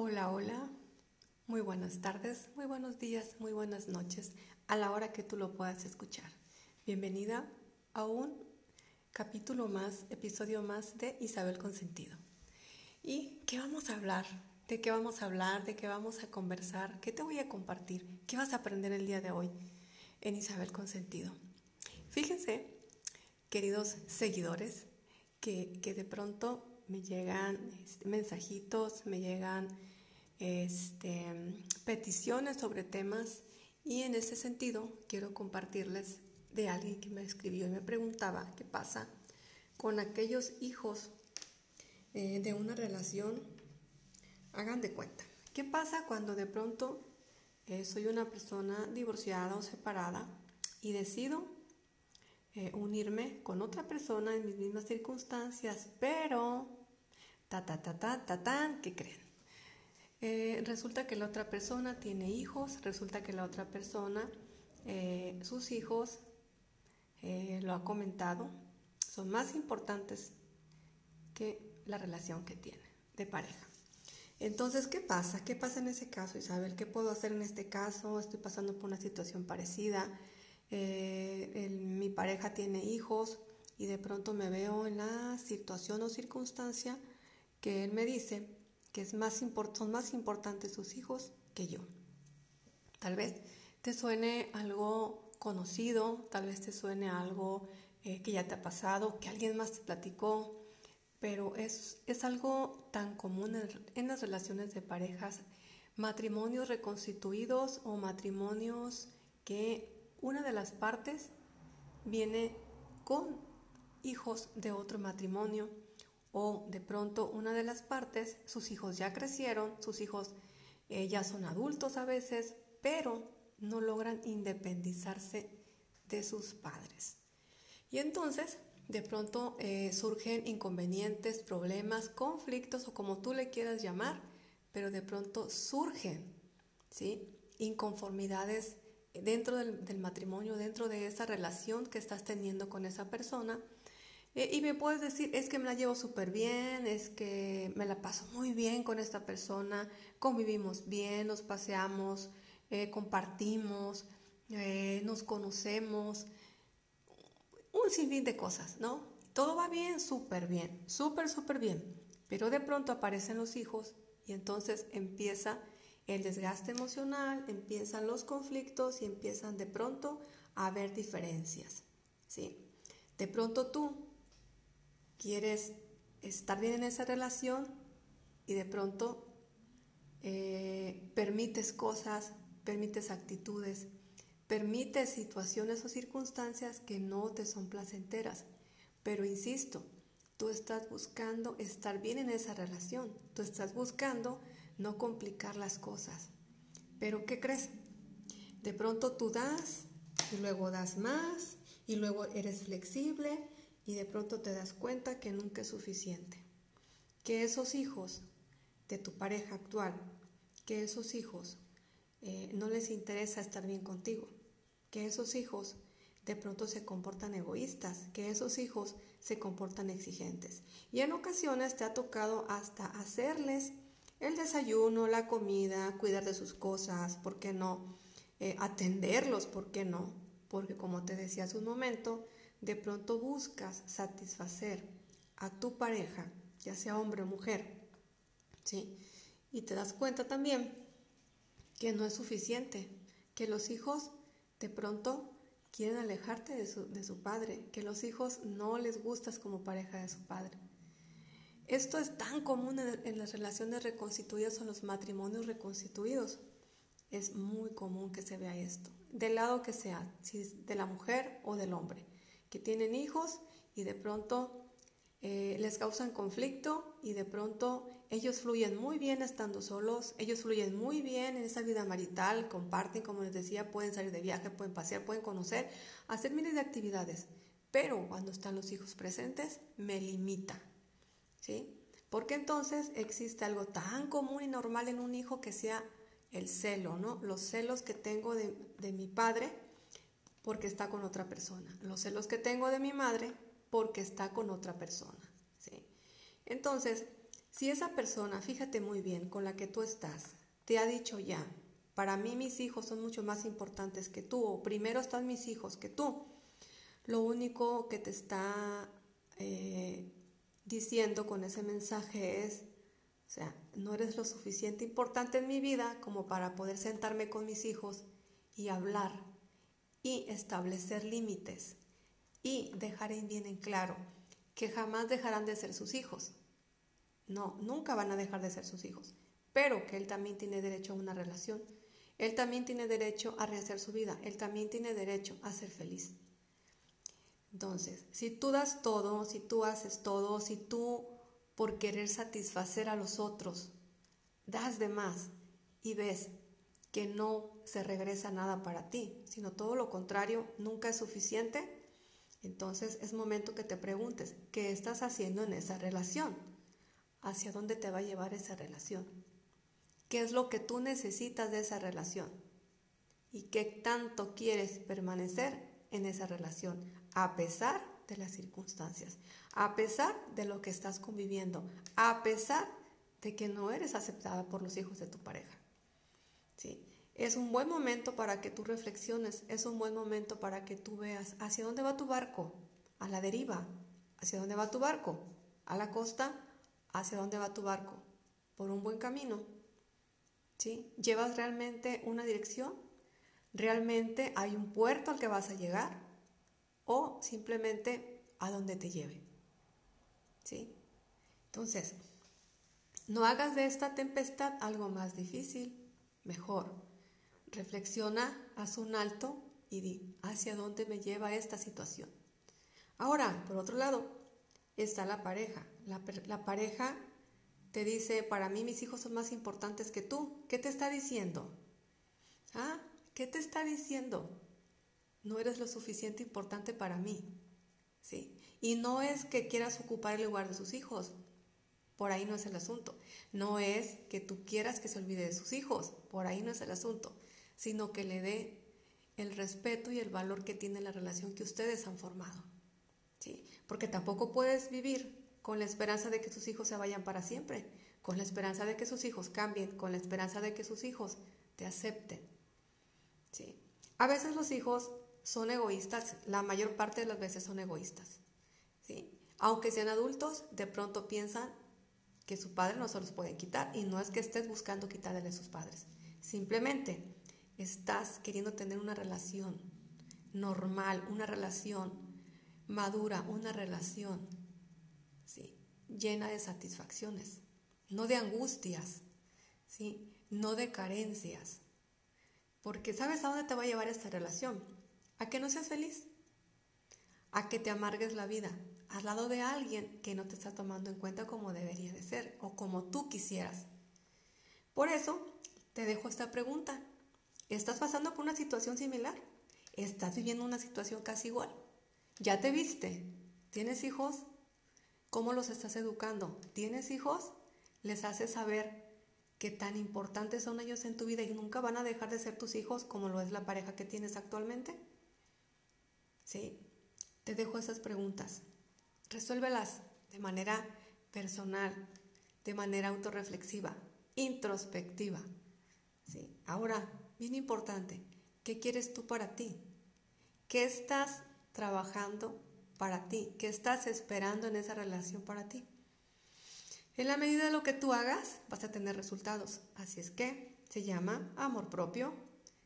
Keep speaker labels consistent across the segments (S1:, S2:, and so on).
S1: Hola, hola. Muy buenas tardes, muy buenos días, muy buenas noches, a la hora que tú lo puedas escuchar. Bienvenida a un capítulo más, episodio más de Isabel Consentido. ¿Y qué vamos a hablar? ¿De qué vamos a hablar? ¿De qué vamos a conversar? ¿Qué te voy a compartir? ¿Qué vas a aprender el día de hoy en Isabel Consentido? Fíjense, queridos seguidores, que, que de pronto me llegan este, mensajitos, me llegan este, peticiones sobre temas y en ese sentido quiero compartirles de alguien que me escribió y me preguntaba qué pasa con aquellos hijos eh, de una relación. Hagan de cuenta. ¿Qué pasa cuando de pronto eh, soy una persona divorciada o separada y decido eh, unirme con otra persona en mis mismas circunstancias, pero ta, ta, ta, ta, ta, ta, ¿qué creen? Eh, resulta que la otra persona tiene hijos, resulta que la otra persona, eh, sus hijos, eh, lo ha comentado, son más importantes que la relación que tiene de pareja. Entonces, ¿qué pasa? ¿Qué pasa en ese caso, Isabel? ¿Qué puedo hacer en este caso? Estoy pasando por una situación parecida. mi pareja tiene hijos y de pronto me veo en la situación o circunstancia que él me dice que es más son más importantes sus hijos que yo. Tal vez te suene algo conocido, tal vez te suene algo eh, que ya te ha pasado, que alguien más te platicó, pero es, es algo tan común en, en las relaciones de parejas, matrimonios reconstituidos o matrimonios que una de las partes viene con hijos de otro matrimonio o de pronto una de las partes, sus hijos ya crecieron, sus hijos eh, ya son adultos a veces, pero no logran independizarse de sus padres. Y entonces, de pronto eh, surgen inconvenientes, problemas, conflictos o como tú le quieras llamar, pero de pronto surgen, ¿sí? Inconformidades dentro del matrimonio, dentro de esa relación que estás teniendo con esa persona eh, y me puedes decir, es que me la llevo súper bien, es que me la paso muy bien con esta persona, convivimos bien, nos paseamos, eh, compartimos, eh, nos conocemos, un sinfín de cosas, ¿no? Todo va bien, súper bien, súper, súper bien. Pero de pronto aparecen los hijos y entonces empieza el desgaste emocional, empiezan los conflictos y empiezan de pronto a haber diferencias, ¿sí? De pronto tú quieres estar bien en esa relación y de pronto eh, permites cosas, permites actitudes, permites situaciones o circunstancias que no te son placenteras. Pero insisto, tú estás buscando estar bien en esa relación, tú estás buscando no complicar las cosas. Pero ¿qué crees? De pronto tú das y luego das más y luego eres flexible y de pronto te das cuenta que nunca es suficiente. Que esos hijos de tu pareja actual, que esos hijos eh, no les interesa estar bien contigo, que esos hijos de pronto se comportan egoístas, que esos hijos se comportan exigentes. Y en ocasiones te ha tocado hasta hacerles el desayuno, la comida, cuidar de sus cosas, ¿por qué no? Eh, atenderlos, ¿por qué no? Porque como te decía hace un momento, de pronto buscas satisfacer a tu pareja, ya sea hombre o mujer, ¿sí? Y te das cuenta también que no es suficiente, que los hijos de pronto quieren alejarte de su, de su padre, que los hijos no les gustas como pareja de su padre. Esto es tan común en, las relaciones reconstituidas o los matrimonios reconstituidos. Es muy común que se vea esto, del lado que sea, de la mujer o del hombre que tienen hijos y de pronto eh, les causan conflicto y de pronto ellos fluyen muy bien estando solos, ellos fluyen muy bien en esa vida marital, comparten, como les decía, pueden salir de viaje, pueden pasear, pueden conocer, hacer miles de actividades, pero cuando están los hijos presentes me limita, ¿sí? Porque entonces existe algo tan común y normal en un hijo que sea el celo, ¿no? Los celos que tengo de, de mi padre, porque está con otra persona. Los celos que tengo de mi madre porque está con otra persona. ¿sí? Entonces, Si esa persona, fíjate muy bien, con la que tú estás, te ha dicho ya, para mí mis hijos son mucho más importantes que tú, o primero están mis hijos que tú, lo único que te está eh, diciendo con ese mensaje es, o sea, no eres lo suficiente importante en mi vida como para poder sentarme con mis hijos y hablar y establecer límites y dejar bien en claro que jamás dejarán de ser sus hijos. No, nunca van a dejar de ser sus hijos, pero que él también tiene derecho a una relación. Él también tiene derecho a rehacer su vida. Él también tiene derecho a ser feliz. Entonces, si tú das todo, si tú haces todo, si tú por querer satisfacer a los otros das de más y ves que no se regresa nada para ti, sino todo lo contrario, nunca es suficiente, entonces es momento que te preguntes, ¿qué estás haciendo en esa relación? ¿Hacia dónde te va a llevar esa relación? ¿Qué es lo que tú necesitas de esa relación? ¿Y qué tanto quieres permanecer en esa relación a pesar de las circunstancias, a pesar de lo que estás conviviendo, a pesar de que no eres aceptada por los hijos de tu pareja? Es un buen momento para que tú reflexiones, es un buen momento para que tú veas hacia dónde va tu barco, a la deriva, hacia dónde va tu barco, a la costa, hacia dónde va tu barco, por un buen camino. ¿Sí? ¿Llevas realmente una dirección? ¿Realmente hay un puerto al que vas a llegar? ¿O simplemente a donde te lleve? ¿Sí? Entonces, no hagas de esta tempestad algo más difícil, mejor Reflexiona, haz un alto y di hacia dónde me lleva esta situación. Ahora, por otro lado, está la pareja. La, pareja te dice, para mí mis hijos son más importantes que tú. ¿Qué te está diciendo? ¿Ah? ¿Qué te está diciendo? No eres lo suficiente importante para mí. ¿Sí? Y no es que quieras ocupar el lugar de sus hijos. Por ahí no es el asunto. No es que tú quieras que se olvide de sus hijos. Por ahí no es el asunto sino que le dé el respeto y el valor que tiene la relación que ustedes han formado. ¿sí? Porque tampoco puedes vivir con la esperanza de que sus hijos se vayan para siempre, con la esperanza de que sus hijos cambien, con la esperanza de que sus hijos te acepten. ¿sí? A veces los hijos son egoístas, la mayor parte de las veces son egoístas. ¿sí? Aunque sean adultos, de pronto piensan que su padre no se los puede quitar y no es que estés buscando quitarle a sus padres. Simplemente estás queriendo tener una relación normal, una relación madura, una relación ¿sí? llena de satisfacciones, no de angustias, ¿sí? no de carencias. Porque ¿sabes a dónde te va a llevar esta relación? A que no seas feliz, a que te amargues la vida, al lado de alguien que no te está tomando en cuenta como debería de ser o como tú quisieras. Por eso te dejo esta pregunta. ¿Estás pasando por una situación similar? ¿Estás viviendo una situación casi igual? ¿Ya te viste? ¿Tienes hijos? ¿Cómo los estás educando? ¿Tienes hijos? ¿Les haces saber qué tan importantes son ellos en tu vida y nunca van a dejar de ser tus hijos como lo es la pareja que tienes actualmente? Sí, te dejo esas preguntas. Resuélvelas de manera personal, de manera autorreflexiva, introspectiva. Sí, ahora bien importante, ¿qué quieres tú para ti? ¿Qué estás trabajando para ti? ¿Qué estás esperando en esa relación para ti? En la medida de lo que tú hagas, vas a tener resultados. Así es que se llama amor propio,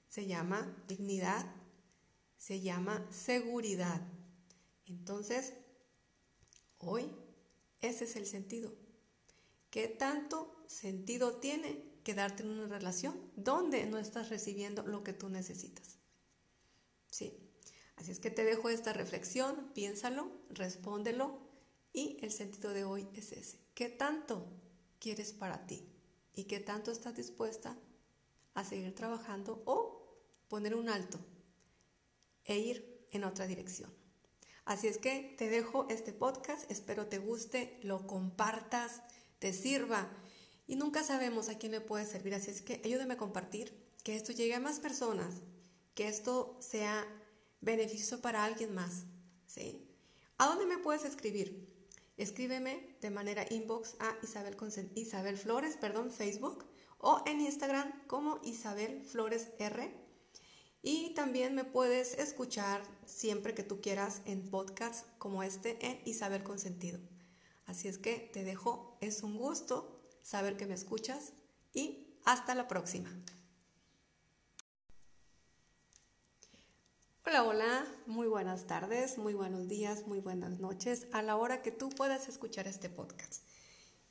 S1: se llama dignidad, se llama seguridad. Entonces, hoy ese es el sentido. ¿Qué tanto sentido tiene quedarte en una relación donde no estás recibiendo lo que tú necesitas. ¿Sí? Así es que te dejo esta reflexión, piénsalo, respóndelo y el sentido de hoy es ese. ¿Qué tanto quieres para ti? ¿Y qué tanto estás dispuesta a seguir trabajando o poner un alto e ir en otra dirección? Así es que te dejo este podcast, espero te guste, lo compartas, te sirva y nunca sabemos a quién le puede servir. Así es que ayúdame a compartir, que esto llegue a más personas, que esto sea beneficioso para alguien más. ¿sí? ¿A dónde me puedes escribir? escríbeme de manera inbox a Isabel, Isabel Flores, perdón, Facebook o en Instagram como Isabel Flores R. Y también me puedes escuchar siempre que tú quieras en podcasts como este en Isabel Consentido. Así es que te dejo, es un gusto saber que me escuchas y hasta la próxima. Hola, hola, muy buenas tardes, muy buenos días, muy buenas noches a la hora que tú puedas escuchar este podcast.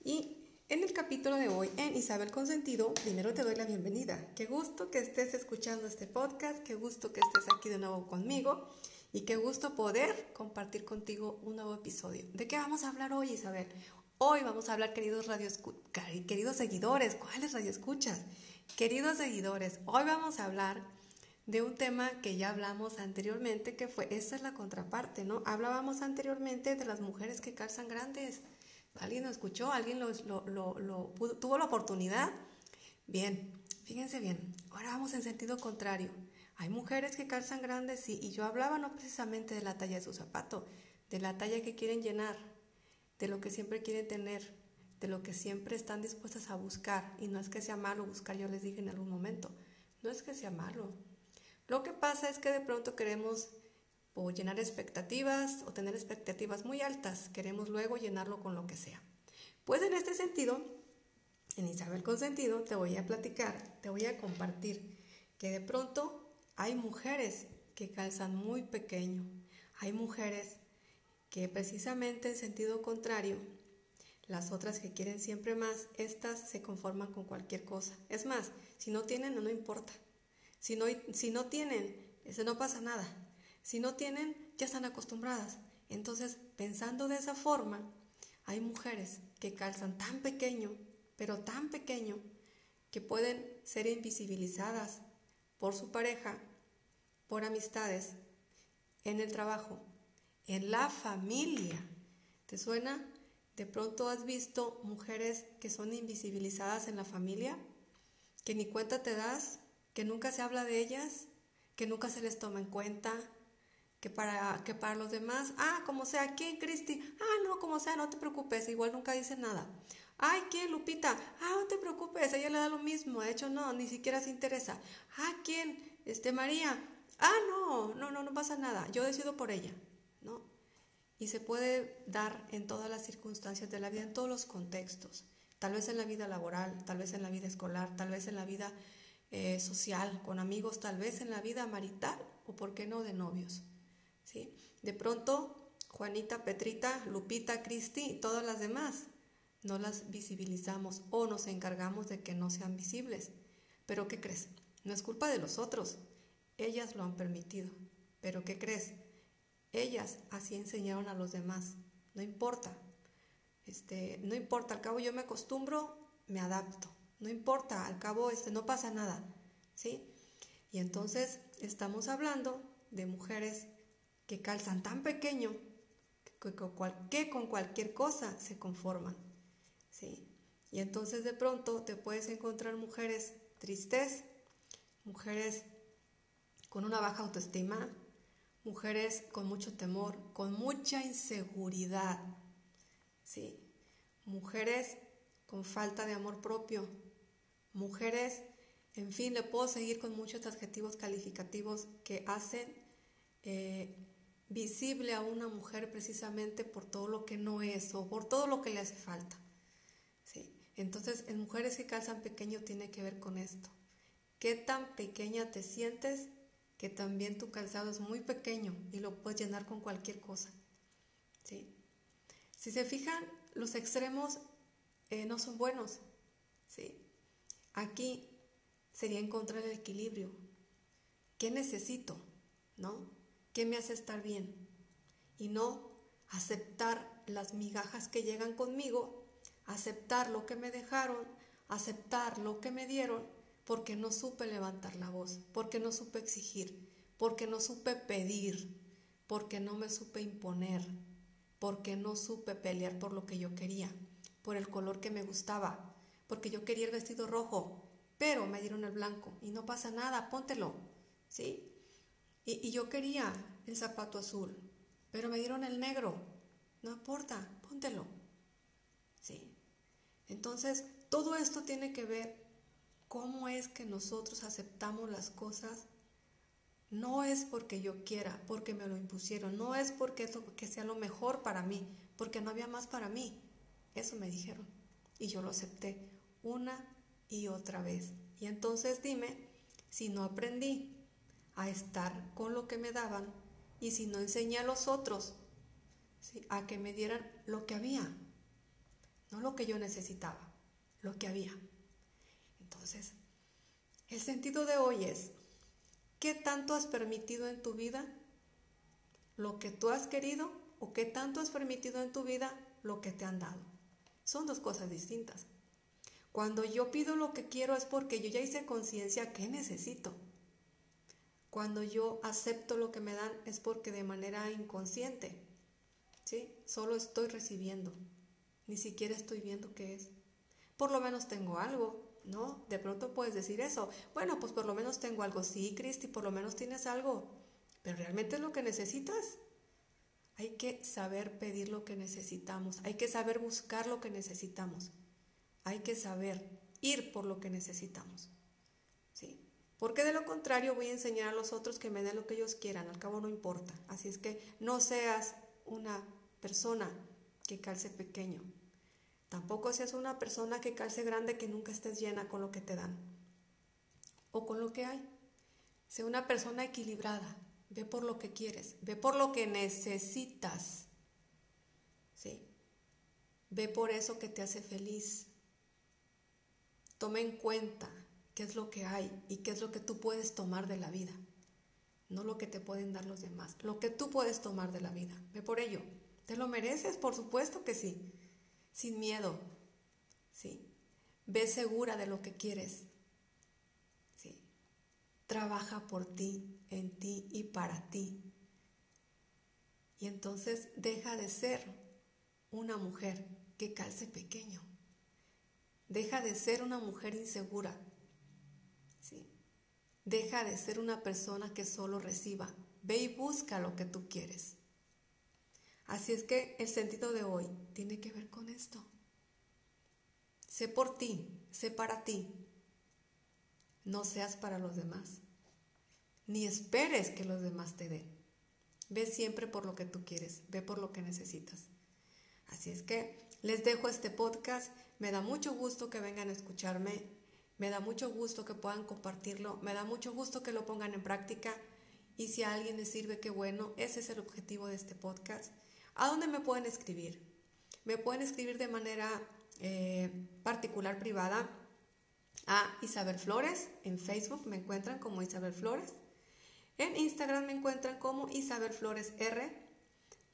S1: Y en el capítulo de hoy, en Isabel Consentido, primero te doy la bienvenida. Qué gusto que estés escuchando este podcast, qué gusto que estés aquí de nuevo conmigo y qué gusto poder compartir contigo un nuevo episodio. ¿De qué vamos a hablar hoy, Isabel? Hoy vamos a hablar, queridos, radio queridos seguidores, ¿cuáles radioescuchas? Queridos seguidores, hoy vamos a hablar de un tema que ya hablamos anteriormente, que fue, esa es la contraparte, ¿no? Hablábamos anteriormente de las mujeres que calzan grandes. ¿Alguien lo escuchó? ¿Alguien lo, tuvo la oportunidad? Bien, fíjense bien, ahora vamos en sentido contrario. Hay mujeres que calzan grandes, sí, y yo hablaba no precisamente de la talla de su zapato, de la talla que quieren llenar, de lo que siempre quieren tener, de lo que siempre están dispuestas a buscar. Y no es que sea malo buscar, yo les dije en algún momento, no es que sea malo. Lo que pasa es que de pronto queremos o llenar expectativas o tener expectativas muy altas, queremos luego llenarlo con lo que sea. Pues en este sentido, en Isabel Consentido, te voy a platicar, te voy a compartir que de pronto hay mujeres que calzan muy pequeño, hay mujeres que precisamente en sentido contrario, las otras que quieren siempre más, estas se conforman con cualquier cosa. Es más, si no tienen, no, no importa. Si no, si no tienen, ese no pasa nada. Si no tienen, ya están acostumbradas. Entonces, pensando de esa forma, hay mujeres que calzan tan pequeño, pero tan pequeño, que pueden ser invisibilizadas por su pareja, por amistades, en el trabajo, en la familia. ¿Te suena? ¿De pronto has visto mujeres que son invisibilizadas en la familia? ¿Que ni cuenta te das? ¿Que nunca se habla de ellas? ¿Que nunca se les toma en cuenta? Que para, que para los demás, ah, como sea, ¿quién, Cristi? Ah, no, como sea, no te preocupes, igual nunca dice nada. Ay, ¿quién, Lupita? Ah, no te preocupes, ella le da lo mismo, de hecho no, ni siquiera se interesa. Ah, ¿quién? Este, María. Ah, no, no, no, no pasa nada, yo decido por ella. ¿no? Y se puede dar en todas las circunstancias de la vida, en todos los contextos, tal vez en la vida laboral, tal vez en la vida escolar, tal vez en la vida eh, social, con amigos, tal vez en la vida marital o, por qué no, de novios. ¿Sí? De pronto, Juanita, Petrita, Lupita, Cristi y todas las demás no las visibilizamos o nos encargamos de que no sean visibles. Pero ¿qué crees? No es culpa de los otros. Ellas lo han permitido. Pero ¿qué crees? Ellas así enseñaron a los demás. No importa. Este, no importa, al cabo yo me acostumbro, me adapto. No importa, al cabo este, no pasa nada. ¿Sí? Y entonces estamos hablando de mujeres que calzan tan pequeño que, con cualquier cosa se conforman. ¿Sí? Y entonces de pronto te puedes encontrar mujeres tristes, mujeres con una baja autoestima, mujeres con mucho temor, con mucha inseguridad, ¿sí? Mujeres con falta de amor propio, mujeres, en fin, le puedo seguir con muchos adjetivos calificativos que hacen eh, visible a una mujer precisamente por todo lo que no es o por todo lo que le hace falta. ¿sí? Entonces, en mujeres que calzan pequeño tiene que ver con esto. ¿Qué tan pequeña te sientes que también tu calzado es muy pequeño y lo puedes llenar con cualquier cosa. ¿sí? Si se fijan, los extremos eh, no son buenos. ¿sí? Aquí sería encontrar el equilibrio. ¿Qué necesito? ¿No? ¿Qué me hace estar bien? Y no aceptar las migajas que llegan conmigo, aceptar lo que me dejaron, aceptar lo que me dieron porque no supe levantar la voz, porque no supe exigir, porque no supe pedir, porque no me supe imponer, porque no supe pelear por lo que yo quería, por el color que me gustaba, porque yo quería el vestido rojo, pero me dieron el blanco y no pasa nada, póntelo, ¿sí? Y, yo quería el zapato azul, pero me dieron el negro, no importa, pregúntelo. ¿Sí? Entonces, todo esto tiene que ver cómo es que nosotros aceptamos las cosas. No es porque yo quiera, porque me lo impusieron, no es porque es que sea lo mejor para mí, porque no había más para mí. Eso me dijeron y yo lo acepté una y otra vez. Y entonces dime si no aprendí a estar con lo que me daban y si no enseñé a los otros a que me dieran lo que había, no lo que yo necesitaba, lo que había. Entonces, el sentido de hoy es, ¿qué tanto has permitido en tu vida lo que tú has querido o qué tanto has permitido en tu vida lo que te han dado? Son dos cosas distintas. Cuando yo pido lo que quiero es porque yo ya hice conciencia que necesito. Cuando yo acepto lo que me dan es porque de manera inconsciente, ¿sí? Solo estoy recibiendo, ni siquiera estoy viendo qué es. Por lo menos tengo algo, ¿no? De pronto puedes decir eso. Bueno, pues por lo menos tengo algo. Sí, Cristi, por lo menos tienes algo. Pero realmente es lo que necesitas. Hay que saber pedir lo que necesitamos. Hay que saber buscar lo que necesitamos. Hay que saber ir por lo que necesitamos. ¿Sí? Porque de lo contrario voy a enseñar a los otros que me den lo que ellos quieran, al cabo no importa. Así es que no seas una persona que calce pequeño. Tampoco seas una persona que calce grande que nunca estés llena con lo que te dan o con lo que hay. Sé una persona equilibrada. Ve por lo que quieres, ve por lo que necesitas. ¿Sí? Ve por eso que te hace feliz. Toma en cuenta qué es lo que hay y qué es lo que tú puedes tomar de la vida. No lo que te pueden dar los demás, lo que tú puedes tomar de la vida. Ve por ello. ¿Te lo mereces? Por supuesto que sí. Sin miedo. Sí. Ve segura de lo que quieres. Sí. Trabaja por ti, en ti y para ti. Y entonces deja de ser una mujer que calce pequeño. Deja de ser una mujer insegura Deja de ser una persona que solo reciba. Ve y busca lo que tú quieres. Así es que el sentido de hoy tiene que ver con esto. Sé por ti, sé para ti. No seas para los demás. Ni esperes que los demás te den. Ve siempre por lo que tú quieres, ve por lo que necesitas. Así es que les dejo este podcast. Me da mucho gusto que vengan a escucharme me da mucho gusto que puedan compartirlo, me da mucho gusto que lo pongan en práctica y si a alguien le sirve, qué bueno, ese es el objetivo de este podcast. ¿A dónde me pueden escribir? Me pueden escribir de manera eh, particular, privada, a Isabel Flores. En Facebook me encuentran como Isabel Flores. En Instagram me encuentran como Isabel Flores R.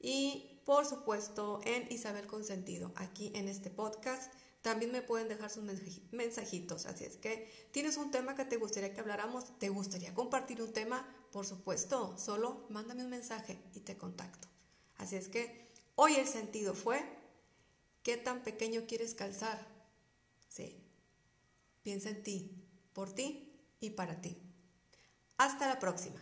S1: Y por supuesto en Isabel Consentido, aquí en este podcast. También me pueden dejar sus mensajitos. Así es que, ¿tienes un tema que te gustaría que habláramos? ¿Te gustaría compartir un tema? Por supuesto, solo mándame un mensaje y te contacto. Así es que, hoy el sentido fue, ¿qué tan pequeño quieres calzar? Sí. Piensa en ti, por ti y para ti. Hasta la próxima.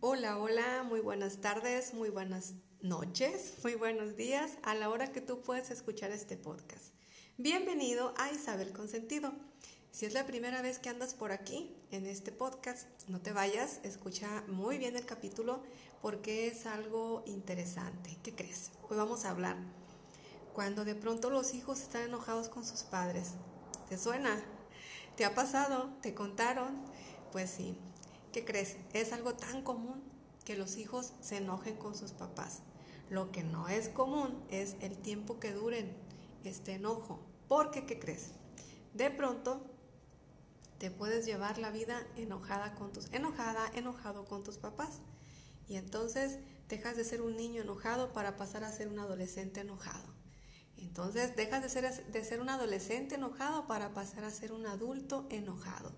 S1: Hola, hola, muy buenas tardes, muy buenas noches, muy buenos días a la hora que tú puedes escuchar este podcast. Bienvenido a Isabel Consentido. Si es la primera vez que andas por aquí en este podcast, no te vayas, escucha muy bien el capítulo porque es algo interesante. ¿Qué crees? Hoy vamos a hablar cuando de pronto los hijos están enojados con sus padres. ¿Te suena? ¿Te ha pasado? ¿Te contaron? Pues sí. ¿Qué crees? Es algo tan común que los hijos se enojen con sus papás. Lo que no es común es el tiempo que duren este enojo. Porque, ¿qué crees? De pronto te puedes llevar la vida enojada con tus enojada, enojado con tus papás. Y entonces dejas de ser un niño enojado para pasar a ser un adolescente enojado. Entonces dejas de ser, de ser un adolescente enojado para pasar a ser un adulto enojado.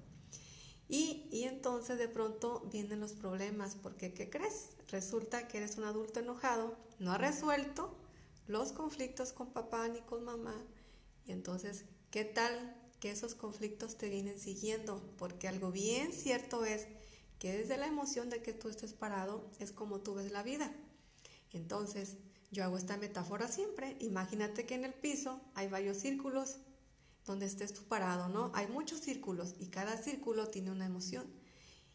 S1: Y, entonces de pronto vienen los problemas, porque ¿qué crees? Resulta que eres un adulto enojado, no ha resuelto los conflictos con papá ni con mamá. Y entonces, ¿qué tal que esos conflictos te vienen siguiendo? Porque algo bien cierto es que desde la emoción de que tú estés parado es como tú ves la vida. Entonces, yo hago esta metáfora siempre. Imagínate que en el piso hay varios círculos donde estés tú parado, ¿no? Hay muchos círculos y cada círculo tiene una emoción.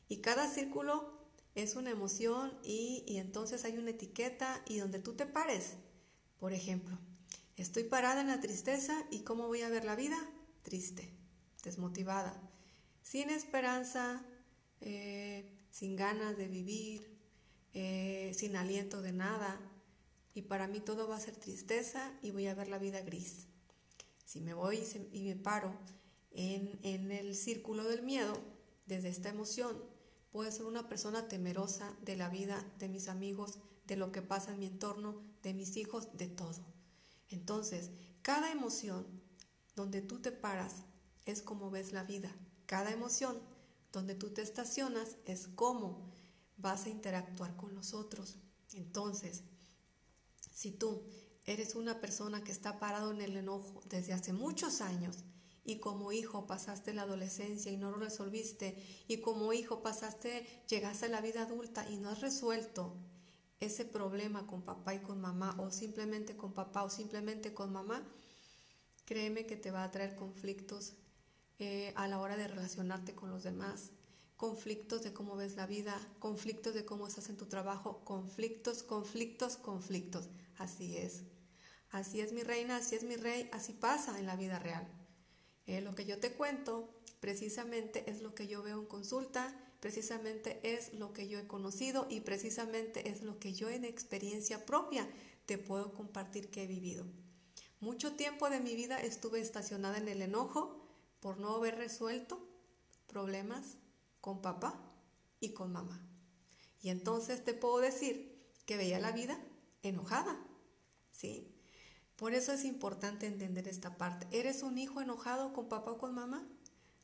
S1: Y cada círculo es una emoción y, entonces hay una etiqueta y donde tú te pares. Por ejemplo, estoy parada en la tristeza y ¿cómo voy a ver la vida? Triste, desmotivada, sin esperanza, eh, sin ganas de vivir, eh, sin aliento de nada. Y para mí todo va a ser tristeza y voy a ver la vida gris. Si me voy y me paro en, en el círculo del miedo, desde esta emoción, puedo ser una persona temerosa de la vida, de mis amigos, de lo que pasa en mi entorno, de mis hijos, de todo. Entonces, cada emoción donde tú te paras es como ves la vida. Cada emoción donde tú te estacionas es cómo vas a interactuar con los otros. Entonces, si tú eres una persona que está parado en el enojo desde hace muchos años y como hijo pasaste la adolescencia y no lo resolviste y como hijo pasaste, llegaste a la vida adulta y no has resuelto ese problema con papá y con mamá o simplemente con papá o simplemente con mamá, créeme que te va a traer conflictos eh, a la hora de relacionarte con los demás, conflictos de cómo ves la vida, conflictos de cómo estás en tu trabajo, conflictos, conflictos, conflictos. Así es. Así es mi reina, así es mi rey, así pasa en la vida real. Eh, lo que yo te cuento precisamente es lo que yo veo en consulta, precisamente es lo que yo he conocido y precisamente es lo que yo en experiencia propia te puedo compartir que he vivido. Mucho tiempo de mi vida estuve estacionada en el enojo por no haber resuelto problemas con papá y con mamá. Y entonces te puedo decir que veía la vida enojada, ¿sí? Por eso es importante entender esta parte. ¿Eres un hijo enojado con papá o con mamá?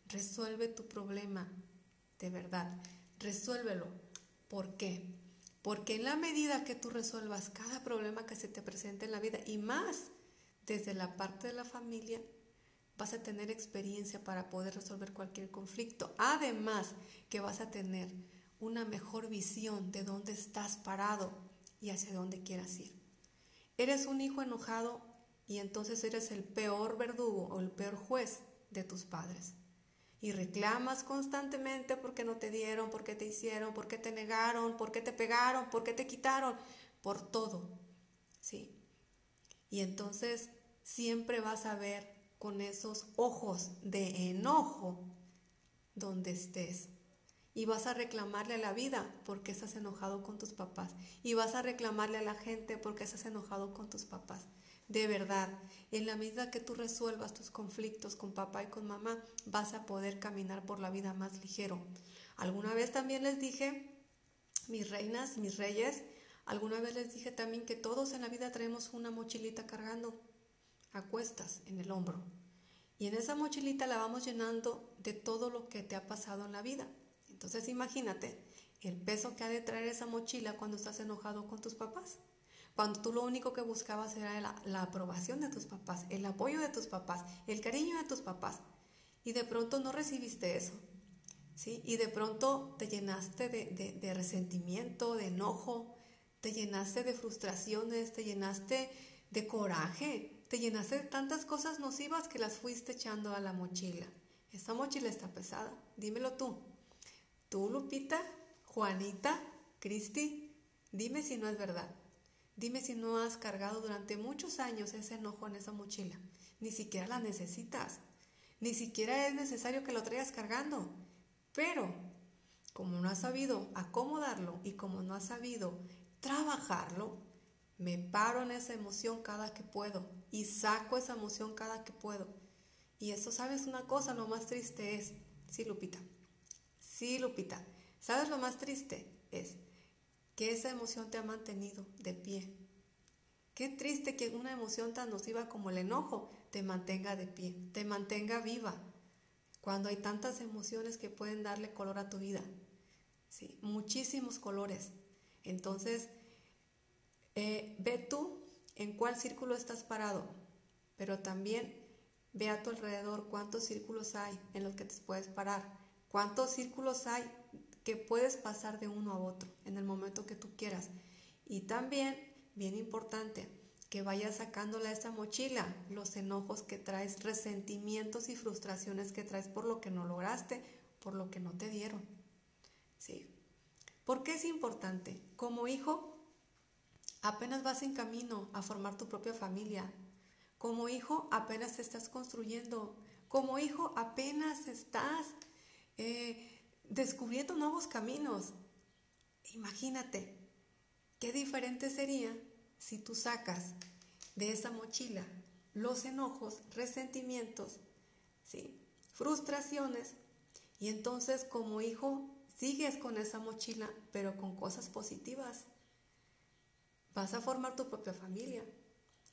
S1: Resuelve tu problema, de verdad. Resuélvelo. ¿Por qué? Porque en la medida que tú resuelvas cada problema que se te presente en la vida y más desde la parte de la familia, vas a tener experiencia para poder resolver cualquier conflicto. Además que vas a tener una mejor visión de dónde estás parado y hacia dónde quieras ir. Eres un hijo enojado y entonces eres el peor verdugo o el peor juez de tus padres. Y reclamas constantemente porque no te dieron, porque te hicieron, porque te negaron, porque te pegaron, porque te quitaron, por todo. ¿Sí? Y entonces siempre vas a ver con esos ojos de enojo donde estés. Y vas a reclamarle a la vida porque estás enojado con tus papás. Y vas a reclamarle a la gente porque estás enojado con tus papás. De verdad, en la medida que tú resuelvas tus conflictos con papá y con mamá, vas a poder caminar por la vida más ligero. Alguna vez también les dije, mis reinas, mis reyes, alguna vez les dije también que todos en la vida traemos una mochilita cargando a cuestas en el hombro. Y en esa mochilita la vamos llenando de todo lo que te ha pasado en la vida. Entonces imagínate el peso que ha de traer esa mochila cuando estás enojado con tus papás. Cuando tú lo único que buscabas era la, aprobación de tus papás, el apoyo de tus papás, el cariño de tus papás. Y de pronto no recibiste eso. ¿sí? Y de pronto te llenaste de, de resentimiento, de enojo, te llenaste de frustraciones, te llenaste de coraje, te llenaste de tantas cosas nocivas que las fuiste echando a la mochila. Esta mochila está pesada, dímelo tú. Tú, Lupita, Juanita, Cristi, dime si no es verdad. Dime si no has cargado durante muchos años ese enojo en esa mochila. Ni siquiera la necesitas. Ni siquiera es necesario que lo traigas cargando. Pero, como no has sabido acomodarlo y como no has sabido trabajarlo, me paro en esa emoción cada que puedo y saco esa emoción cada que puedo. Y eso, ¿sabes una cosa? Lo más triste es, sí, Lupita, Sí, Lupita. ¿Sabes lo más triste? Es que esa emoción te ha mantenido de pie. Qué triste que una emoción tan nociva como el enojo te mantenga de pie, te mantenga viva, cuando hay tantas emociones que pueden darle color a tu vida. Sí, muchísimos colores. Entonces, eh, ve tú en cuál círculo estás parado, pero también ve a tu alrededor cuántos círculos hay en los que te puedes parar ¿Cuántos círculos hay que puedes pasar de uno a otro en el momento que tú quieras? Y también bien importante, que vayas sacándole a esta mochila los enojos que traes, resentimientos y frustraciones que traes por lo que no lograste, por lo que no te dieron. ¿Sí? ¿Por qué es importante? Como hijo, apenas vas en camino a formar tu propia familia. Como hijo, apenas te estás construyendo. Como hijo, apenas estás eh, descubriendo nuevos caminos. Imagínate, qué diferente sería si tú sacas de esa mochila los enojos, resentimientos, ¿sí? frustraciones, y entonces como hijo sigues con esa mochila, pero con cosas positivas. Vas a formar tu propia familia.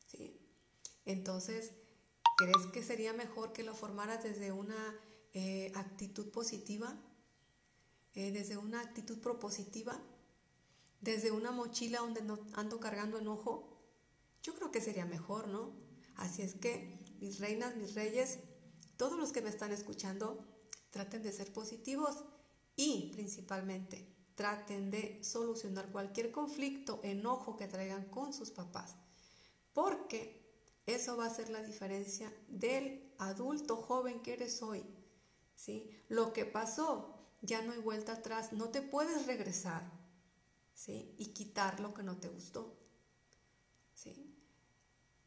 S1: ¿sí? Entonces, ¿crees que sería mejor que lo formaras desde una eh, actitud positiva? Eh, desde una actitud propositiva? desde una mochila donde no ando cargando enojo, yo creo que sería mejor, ¿no? Así es que, mis reinas, mis reyes, todos los que me están escuchando, traten de ser positivos y principalmente traten de solucionar cualquier conflicto, enojo que traigan con sus papás, porque eso va a ser la diferencia del adulto joven que eres hoy. ¿Sí? Lo que pasó, ya no hay vuelta atrás, no te puedes regresar. Y quitar lo que no te gustó, ¿sí?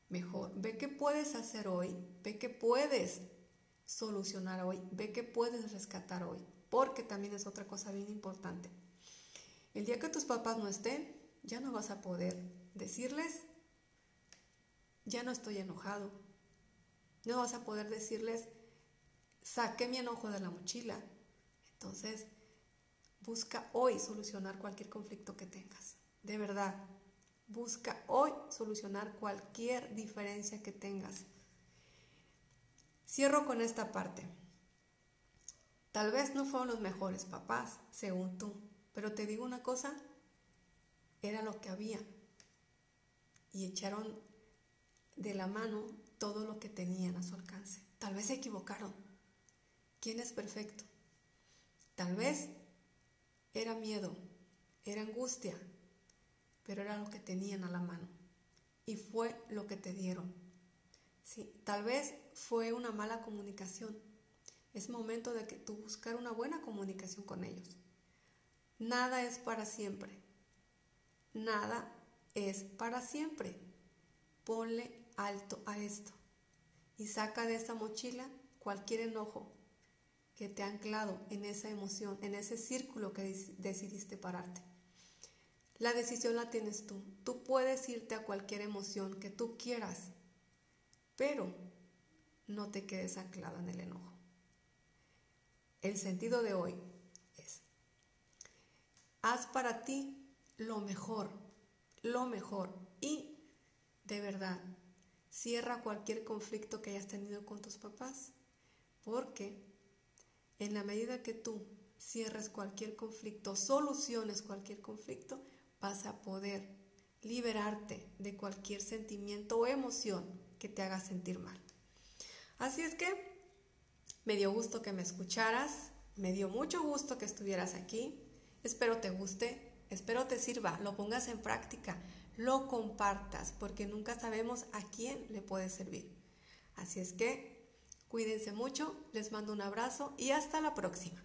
S1: Mejor, ve qué puedes hacer hoy, ve qué puedes solucionar hoy, ve qué puedes rescatar hoy, porque también es otra cosa bien importante. El día que tus papás no estén, ya no vas a poder decirles, ya no estoy enojado. No vas a poder decirles, saqué mi enojo de la mochila. Entonces, Busca hoy solucionar cualquier conflicto que tengas. De verdad. Busca hoy solucionar cualquier diferencia que tengas. Cierro con esta parte. Tal vez no fueron los mejores papás, según tú, pero te digo una cosa, era lo que había. Y echaron de la mano todo lo que tenían a su alcance. Tal vez se equivocaron. ¿Quién es perfecto? Tal vez era miedo, era angustia, pero era lo que tenían a la mano y fue lo que te dieron. Sí, tal vez fue una mala comunicación. Es momento de que tú buscar una buena comunicación con ellos. Nada es para siempre. Nada es para siempre. Ponle alto a esto y saca de esa mochila cualquier enojo, que te ha anclado en esa emoción, en ese círculo que decidiste pararte. La decisión la tienes tú. Tú puedes irte a cualquier emoción que tú quieras, pero no te quedes anclado en el enojo. El sentido de hoy es, haz para ti lo mejor, lo mejor y de verdad, cierra cualquier conflicto que hayas tenido con tus papás, porque en la medida que tú cierres cualquier conflicto, soluciones cualquier conflicto, vas a poder liberarte de cualquier sentimiento o emoción que te haga sentir mal. Así es que me dio gusto que me escucharas, me dio mucho gusto que estuvieras aquí, espero te guste, espero te sirva, lo pongas en práctica, lo compartas, porque nunca sabemos a quién le puede servir. Así es que Cuídense mucho, les mando un abrazo y hasta la próxima.